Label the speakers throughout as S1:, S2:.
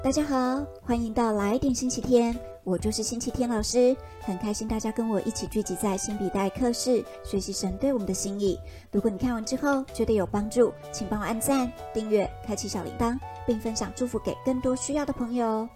S1: 大家好，欢迎到来点星期天，我就是星期天老师，很开心大家跟我一起聚集在新笔袋课室，学习神对我们的心意。如果你看完之后觉得有帮助，请帮我按赞、订阅、开启小铃铛，并分享祝福给更多需要的朋友。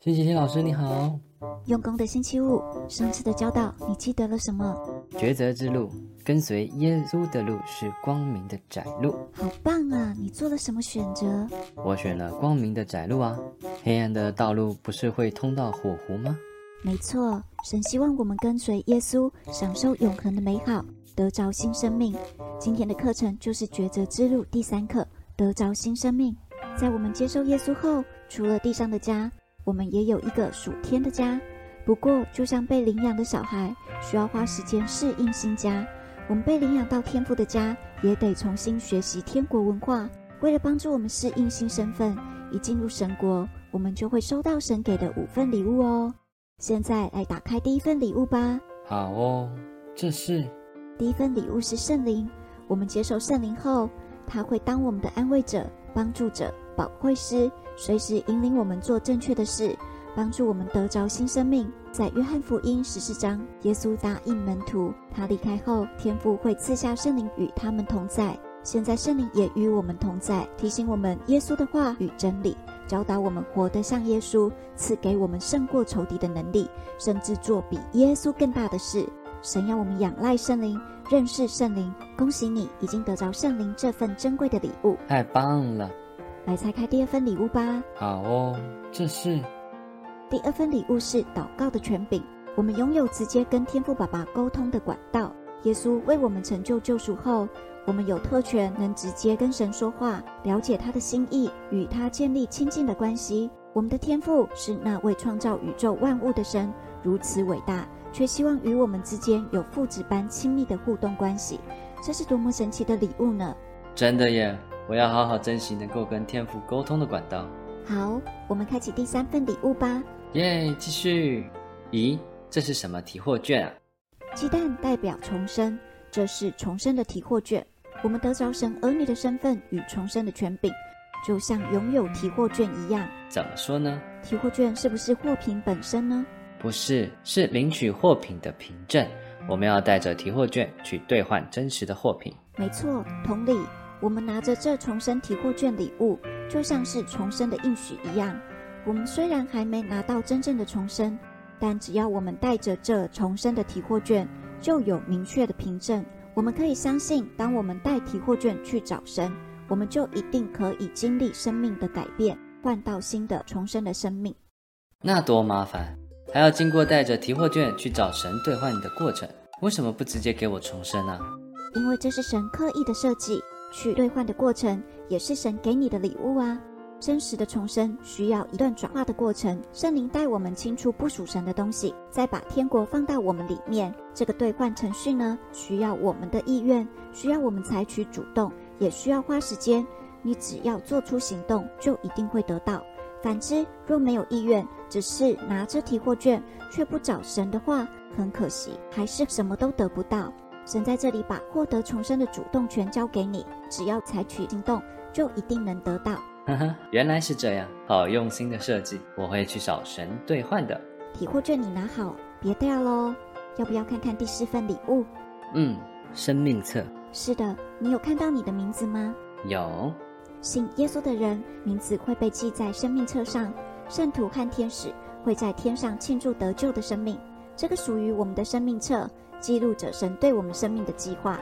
S2: 星期天老师你好，
S1: 用功的星期五，上次的教导你记得了什么？
S2: 抉择之路，跟随耶稣的路是光明的窄路。
S1: 好棒啊！你做了什么选择？
S2: 我选了光明的窄路啊，黑暗的道路不是会通到火湖吗？
S1: 没错，神希望我们跟随耶稣，享受永恒的美好，得着新生命。今天的课程就是抉择之路第三课，得着新生命。在我们接受耶稣后，除了地上的家，我们也有一个属天的家。不过，就像被领养的小孩，需要花时间适应新家。我们被领养到天父的家，也得重新学习天国文化。为了帮助我们适应新身份，一进入神国，我们就会收到神给的五份礼物哦。现在来打开第一份礼物吧。
S2: 好哦，这是
S1: 第一份礼物是圣灵。我们接受圣灵后，他会当我们的安慰者、帮助者、保惠师。随时引领我们做正确的事，帮助我们得着新生命。在约翰福音十四章，耶稣答应门徒，他离开后，天父会赐下圣灵与他们同在。现在圣灵也与我们同在，提醒我们耶稣的话与真理，教导我们活得像耶稣，赐给我们胜过仇敌的能力，甚至做比耶稣更大的事。神要我们仰赖圣灵，认识圣灵。恭喜你，已经得着圣灵这份珍贵的礼物，
S2: 太棒了！
S1: 来拆开第二份礼物吧。
S2: 好哦，这是
S1: 第二份礼物是祷告的权柄。我们拥有直接跟天父爸爸沟通的管道。耶稣为我们成就救赎后，我们有特权能直接跟神说话，了解他的心意，与他建立亲近的关系。我们的天父是那位创造宇宙万物的神，如此伟大，却希望与我们之间有父子般亲密的互动关系。这是多么神奇的礼物呢？
S2: 真的耶！我要好好珍惜能够跟天父沟通的管道。
S1: 好，我们开启第三份礼物吧。
S2: 耶，继续。咦，这是什么提货券啊？
S1: 鸡蛋代表重生，这是重生的提货券。我们得着神儿女的身份与重生的权柄，就像拥有提货券一样。
S2: 怎么说呢？
S1: 提货券是不是货品本身呢？
S2: 不是，是领取货品的凭证。我们要带着提货券去兑换真实的货品。
S1: 没错，同理。我们拿着这重生提货券礼物，就像是重生的应许一样。我们虽然还没拿到真正的重生，但只要我们带着这重生的提货券，就有明确的凭证。我们可以相信，当我们带提货券去找神，我们就一定可以经历生命的改变，换到新的重生的生命。
S2: 那多麻烦，还要经过带着提货券去找神兑换的过程。为什么不直接给我重生呢？
S1: 因为这是神刻意的设计。去兑换的过程也是神给你的礼物啊！真实的重生需要一段转化的过程，圣灵带我们清除不属神的东西，再把天国放到我们里面。这个兑换程序呢，需要我们的意愿，需要我们采取主动，也需要花时间。你只要做出行动，就一定会得到。反之，若没有意愿，只是拿着提货券却不找神的话，很可惜，还是什么都得不到。神在这里把获得重生的主动权交给你，只要采取行动，就一定能得到。
S2: 呵呵，原来是这样，好用心的设计，我会去找神兑换的。
S1: 体货券你拿好，别掉喽。要不要看看第四份礼物？
S2: 嗯，生命册。
S1: 是的，你有看到你的名字吗？
S2: 有。
S1: 信耶稣的人名字会被记在生命册上，圣徒和天使会在天上庆祝得救的生命。这个属于我们的生命册。记录着神对我们生命的计划。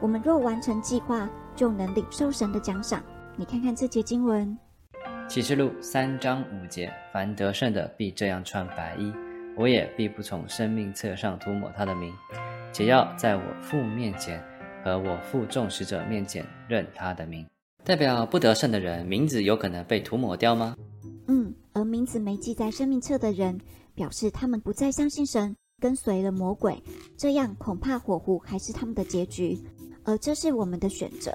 S1: 我们若完成计划，就能领受神的奖赏。你看看这节经文，《
S2: 启示录》三章五节：凡得胜的，必这样穿白衣；我也必不从生命册上涂抹他的名，且要在我父面前和我父众使者面前认他的名。代表不得胜的人，名字有可能被涂抹掉吗？
S1: 嗯，而名字没记在生命册的人，表示他们不再相信神。跟随了魔鬼，这样恐怕火狐还是他们的结局，而这是我们的选择。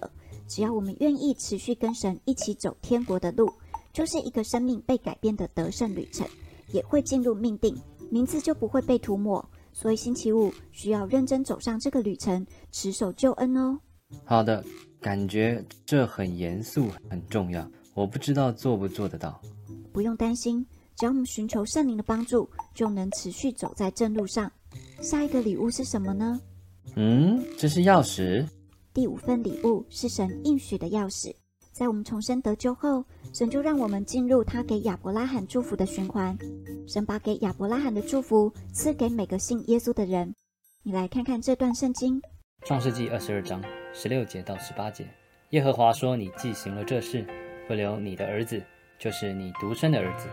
S1: 只要我们愿意持续跟神一起走天国的路，就是一个生命被改变的得胜旅程，也会进入命定，名字就不会被涂抹。所以星期五需要认真走上这个旅程，持守救恩哦。
S2: 好的，感觉这很严肃，很重要。我不知道做不做得到。
S1: 不用担心，只要我们寻求圣灵的帮助，就能持续走在正路上。下一个礼物是什么呢？
S2: 嗯，这是钥匙。
S1: 第五份礼物是神应许的钥匙。在我们重生得救后，神就让我们进入他给亚伯拉罕祝福的循环。神把给亚伯拉罕的祝福赐给每个信耶稣的人。你来看看这段圣经，《
S2: 创世纪二十二章十六节到十八节。耶和华说：“你既行了这事，不留你的儿子，就是你独生的儿子，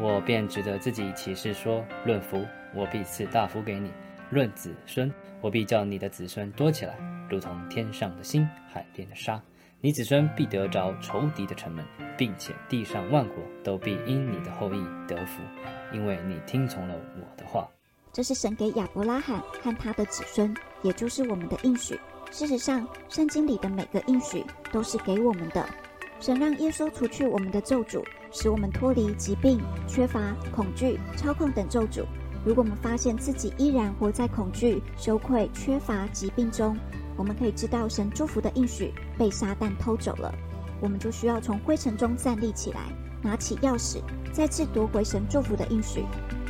S2: 我便指着自己起誓说：论福，我必赐大福给你；论子孙，我必叫你的子孙多起来，如同天上的星，海边的沙。”你子孙必得着仇敌的城门，并且地上万国都必因你的后裔得福，因为你听从了我的话。
S1: 这是神给亚伯拉罕和他的子孙，也就是我们的应许。事实上，圣经里的每个应许都是给我们的。神让耶稣除去我们的咒诅，使我们脱离疾病、缺乏、恐惧、操控等咒诅。如果我们发现自己依然活在恐惧、羞愧、缺乏、疾病中，我们可以知道神祝福的应许被撒旦偷走了，我们就需要从灰尘中站立起来，拿起钥匙，再次夺回神祝福的应许。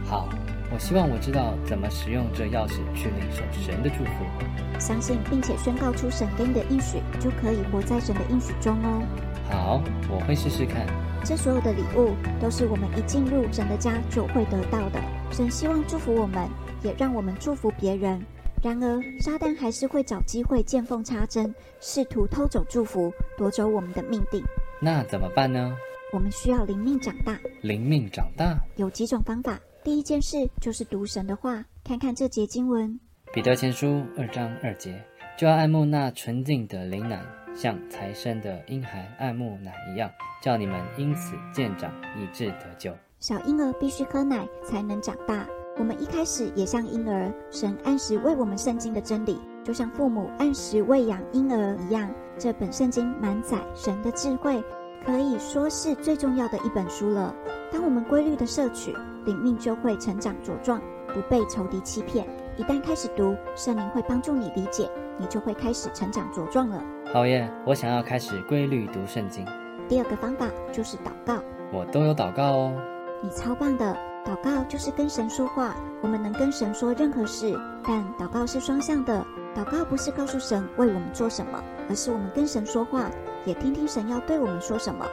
S2: 好，我希望我知道怎么使用这钥匙去领受神的祝福。
S1: 相信并且宣告出神给你的应许，就可以活在神的应许中哦。
S2: 好，我会试试看。
S1: 这所有的礼物都是我们一进入神的家就会得到的。神希望祝福我们，也让我们祝福别人。然而，撒旦还是会找机会见缝插针，试图偷走祝福，夺走我们的命定。
S2: 那怎么办呢？
S1: 我们需要灵命长大。
S2: 灵命长大
S1: 有几种方法。第一件事就是读神的话，看看这节经文：
S2: 彼得前书二章二节，就要爱慕那纯净的灵奶，像才生的婴孩爱慕奶一样，叫你们因此渐长，以致得救。
S1: 小婴儿必须喝奶才能长大。我们一开始也像婴儿，神按时为我们圣经的真理，就像父母按时喂养婴儿一样。这本圣经满载神的智慧，可以说是最重要的一本书了。当我们规律的摄取，灵命就会成长茁壮，不被仇敌欺骗。一旦开始读，圣灵会帮助你理解，你就会开始成长茁壮了。
S2: 好耶！我想要开始规律读圣经。
S1: 第二个方法就是祷告。
S2: 我都有祷告哦。
S1: 你超棒的。祷告就是跟神说话，我们能跟神说任何事，但祷告是双向的。祷告不是告诉神为我们做什么，而是我们跟神说话，也听听神要对我们说什么。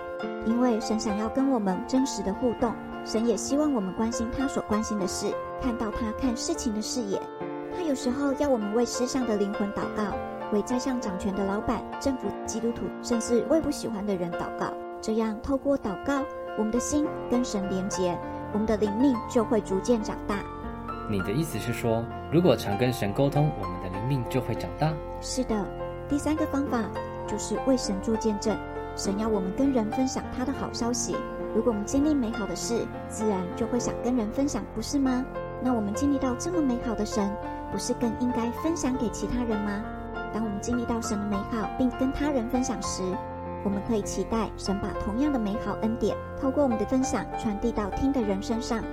S1: 因为神想要跟我们真实的互动，神也希望我们关心他所关心的事，看到他看事情的视野。他有时候要我们为世上的灵魂祷告，为在上掌权的老板、政府、基督徒，甚至为不喜欢的人祷告。这样透过祷告，我们的心跟神连结。我们的灵命就会逐渐长大。
S2: 你的意思是说，如果常跟神沟通，我们的灵命就会长大？
S1: 是的。第三个方法就是为神做见证。神要我们跟人分享他的好消息。如果我们经历美好的事，自然就会想跟人分享，不是吗？那我们经历到这么美好的神，不是更应该分享给其他人吗？当我们经历到神的美好，并跟他人分享时，我们可以期待神把同样的美好恩典透过我们的分享传递到听的人身上。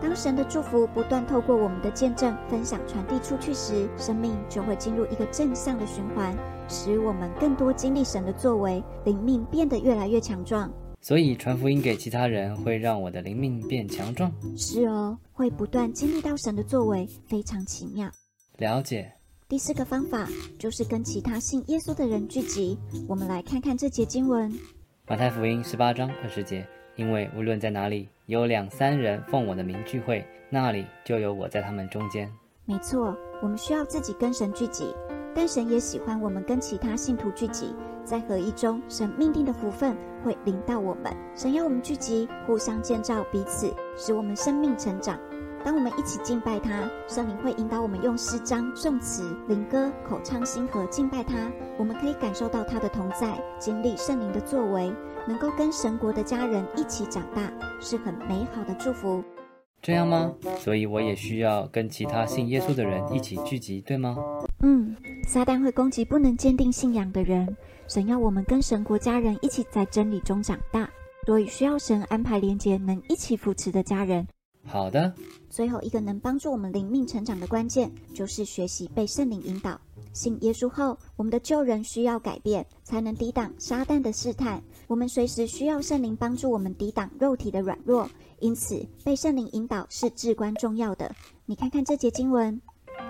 S1: 当神的祝福不断透过我们的见证分享传递出去时，生命就会进入一个正向的循环，使我们更多经历神的作为，灵命变得越来越强壮。
S2: 所以传福音给其他人会让我的灵命变强壮。
S1: 是哦，会不断经历到神的作为，非常奇妙。
S2: 了解。
S1: 第四个方法就是跟其他信耶稣的人聚集。我们来看看这节经文：
S2: 马太福音十八章二十节。因为无论在哪里有两三人奉我的名聚会，那里就有我在他们中间。
S1: 没错，我们需要自己跟神聚集，但神也喜欢我们跟其他信徒聚集。在合一中，神命定的福分会临到我们。神要我们聚集，互相建造彼此，使我们生命成长。当我们一起敬拜他，圣灵会引导我们用诗章、颂词、灵歌、口唱心和敬拜他。我们可以感受到他的同在，经历圣灵的作为，能够跟神国的家人一起长大，是很美好的祝福。
S2: 这样吗？所以我也需要跟其他信耶稣的人一起聚集，对吗？
S1: 嗯，撒旦会攻击不能坚定信仰的人，神要我们跟神国家人一起在真理中长大，所以需要神安排连接能一起扶持的家人。
S2: 好的。
S1: 最后一个能帮助我们灵命成长的关键，就是学习被圣灵引导。信耶稣后，我们的旧人需要改变，才能抵挡撒旦的试探。我们随时需要圣灵帮助我们抵挡肉体的软弱，因此被圣灵引导是至关重要的。你看看这节经文，《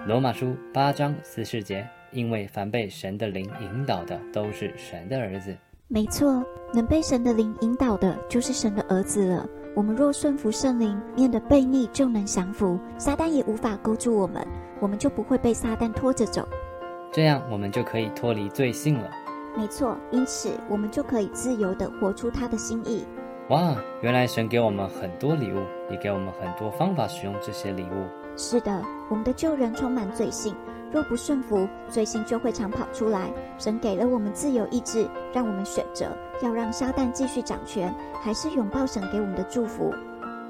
S2: 罗马书》八章四十节，因为凡被神的灵引导的，都是神的儿子。
S1: 没错，能被神的灵引导的，就是神的儿子了。我们若顺服圣灵，面的悖逆就能降服，撒旦也无法勾住我们，我们就不会被撒旦拖着走。
S2: 这样，我们就可以脱离罪性了。
S1: 没错，因此我们就可以自由地活出他的心意。
S2: 哇，原来神给我们很多礼物，也给我们很多方法使用这些礼物。
S1: 是的，我们的旧人充满罪性，若不顺服，罪性就会常跑出来。神给了我们自由意志，让我们选择要让撒旦继续掌权，还是拥抱神给我们的祝福。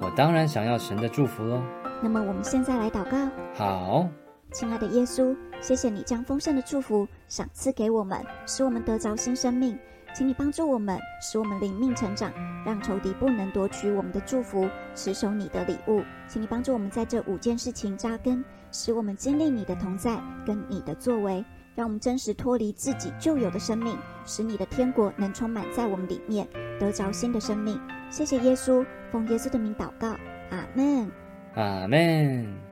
S2: 我当然想要神的祝福喽。
S1: 那么我们现在来祷告。
S2: 好。
S1: 亲爱的耶稣，谢谢你将丰盛的祝福赏赐给我们，使我们得着新生命。请你帮助我们，使我们灵命成长，让仇敌不能夺取我们的祝福，持守你的礼物。请你帮助我们在这五件事情扎根，使我们经历你的同在跟你的作为，让我们真实脱离自己旧有的生命，使你的天国能充满在我们里面，得着新的生命。谢谢耶稣，奉耶稣的名祷告，阿门，
S2: 阿门。